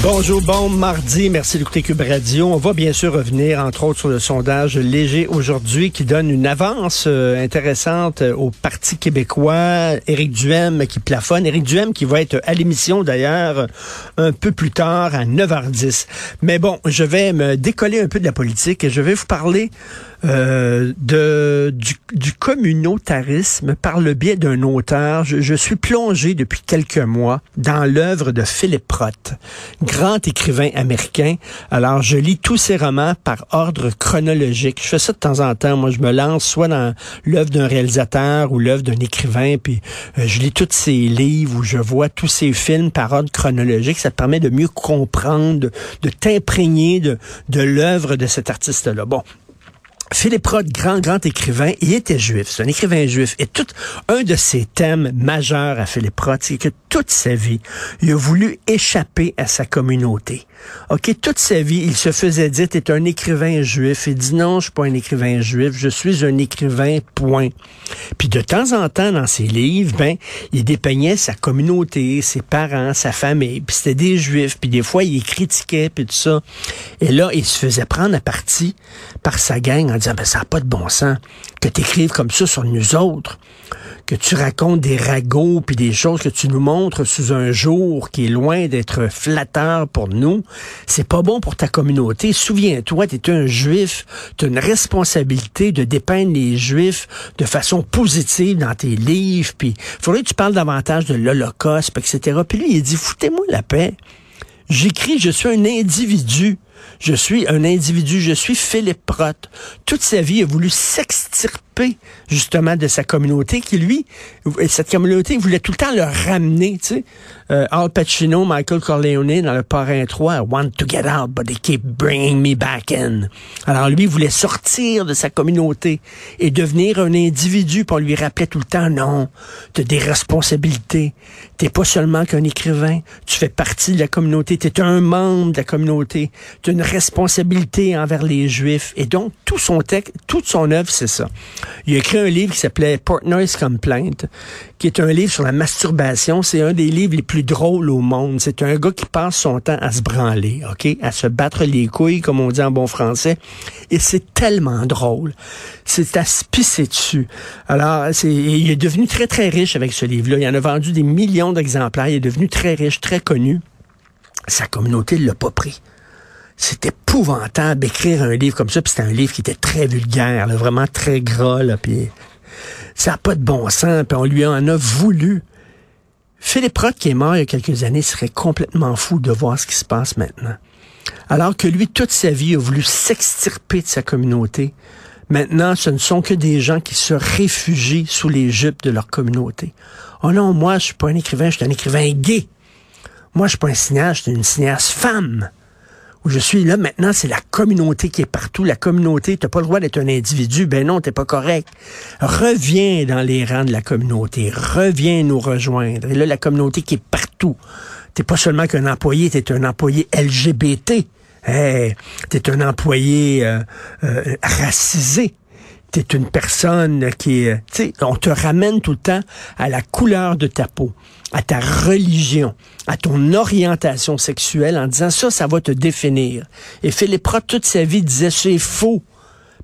Bonjour, bon mardi. Merci d'écouter Cube Radio. On va bien sûr revenir, entre autres, sur le sondage léger aujourd'hui qui donne une avance euh, intéressante euh, au Parti québécois. Éric Duhem qui plafonne. Éric Duhem qui va être à l'émission d'ailleurs un peu plus tard à 9h10. Mais bon, je vais me décoller un peu de la politique et je vais vous parler euh, de, du, du, communautarisme par le biais d'un auteur. Je, je, suis plongé depuis quelques mois dans l'œuvre de Philip Roth, grand écrivain américain. Alors, je lis tous ses romans par ordre chronologique. Je fais ça de temps en temps. Moi, je me lance soit dans l'œuvre d'un réalisateur ou l'œuvre d'un écrivain, puis euh, je lis tous ses livres ou je vois tous ses films par ordre chronologique. Ça te permet de mieux comprendre, de, de t'imprégner de, de l'œuvre de cet artiste-là. Bon, Philippe Roth, grand, grand écrivain, il était juif, c'est un écrivain juif. Et tout, un de ses thèmes majeurs à Philippe Roth, c'est que toute sa vie, il a voulu échapper à sa communauté. OK, toute sa vie, il se faisait dire, t'es un écrivain juif. Il dit non, je suis pas un écrivain juif, je suis un écrivain, point. Puis de temps en temps, dans ses livres, ben, il dépeignait sa communauté, ses parents, sa famille, puis c'était des juifs, puis des fois, il critiquait, puis tout ça. Et là, il se faisait prendre à partie par sa gang en disant, ben, ça n'a pas de bon sens que tu écrives comme ça sur nous autres que tu racontes des ragots puis des choses que tu nous montres sous un jour qui est loin d'être flatteur pour nous, c'est pas bon pour ta communauté. Souviens-toi, tu es un juif, tu as une responsabilité de dépeindre les juifs de façon positive dans tes livres, puis faudrait que tu parles davantage de l'Holocauste, etc. Puis lui, il dit, foutez-moi la paix. J'écris, je suis un individu. Je suis un individu, je suis Philippe Roth. Toute sa vie, a voulu s'extirper justement de sa communauté qui, lui, cette communauté voulait tout le temps le ramener, tu sais. Euh, Al Pacino, Michael Corleone dans Le Parrain 3, I want to get out, but they keep bringing me back in. Alors lui, voulait sortir de sa communauté et devenir un individu, pour lui rappeler tout le temps, non, tu des responsabilités. T'es pas seulement qu'un écrivain, tu fais partie de la communauté, tu es un membre de la communauté, tu as une responsabilité envers les Juifs. Et donc, tout son texte, toute son œuvre, c'est ça. Il a écrit un livre qui s'appelait Portnoy's Complaint, qui est un livre sur la masturbation. C'est un des livres les plus drôles au monde. C'est un gars qui passe son temps à se branler, OK? À se battre les couilles, comme on dit en bon français. Et c'est tellement drôle. C'est à se pisser dessus. Alors, il est devenu très, très riche avec ce livre-là. Il en a vendu des millions d'exemplaires. Il est devenu très riche, très connu. Sa communauté ne l'a pas pris. C'est épouvantable d'écrire un livre comme ça. Puis c'était un livre qui était très vulgaire, là, vraiment très gras. Là, puis ça n'a pas de bon sens. Puis on lui en a voulu. Philippe Roth, qui est mort il y a quelques années, serait complètement fou de voir ce qui se passe maintenant. Alors que lui, toute sa vie, a voulu s'extirper de sa communauté. Maintenant, ce ne sont que des gens qui se réfugient sous les jupes de leur communauté. Oh non, moi, je suis pas un écrivain, je suis un écrivain gay. Moi, je suis pas un cinéaste, je suis une cinéaste femme. Je suis là maintenant, c'est la communauté qui est partout. La communauté, t'as pas le droit d'être un individu. Ben non, t'es pas correct. Reviens dans les rangs de la communauté. Reviens nous rejoindre. Et là, la communauté qui est partout. T'es pas seulement qu'un employé, t'es un employé LGBT. Hey, t'es un employé euh, euh, racisé t'es une personne qui est, tu sais, on te ramène tout le temps à la couleur de ta peau, à ta religion, à ton orientation sexuelle en disant ça, ça va te définir. Et Philippe Roth, toute sa vie, disait c'est faux.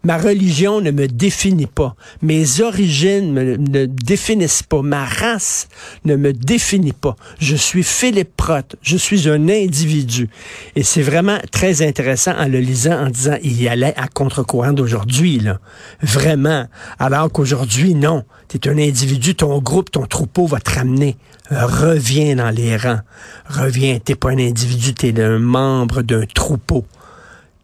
Ma religion ne me définit pas. Mes origines me, ne définissent pas. Ma race ne me définit pas. Je suis Philippe Prote. Je suis un individu. Et c'est vraiment très intéressant en le lisant, en disant, il y allait à contre-courant d'aujourd'hui, là. Vraiment. Alors qu'aujourd'hui, non. Tu es un individu, ton groupe, ton troupeau va te ramener. Reviens dans les rangs. Reviens. T'es pas un individu, t'es un membre d'un troupeau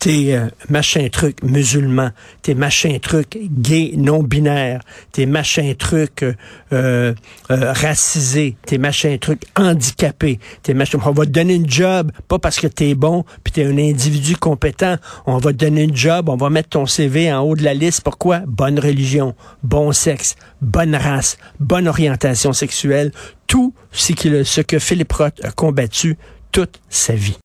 t'es euh, machin truc musulman, t'es machin truc gay non binaire, t'es machin truc euh, euh, racisé, t'es machin truc handicapé, t'es machin. On va te donner une job, pas parce que t'es bon, puis t'es un individu compétent. On va te donner une job, on va mettre ton CV en haut de la liste. Pourquoi? Bonne religion, bon sexe, bonne race, bonne orientation sexuelle. Tout ce, ce que Philippe Roth a combattu toute sa vie.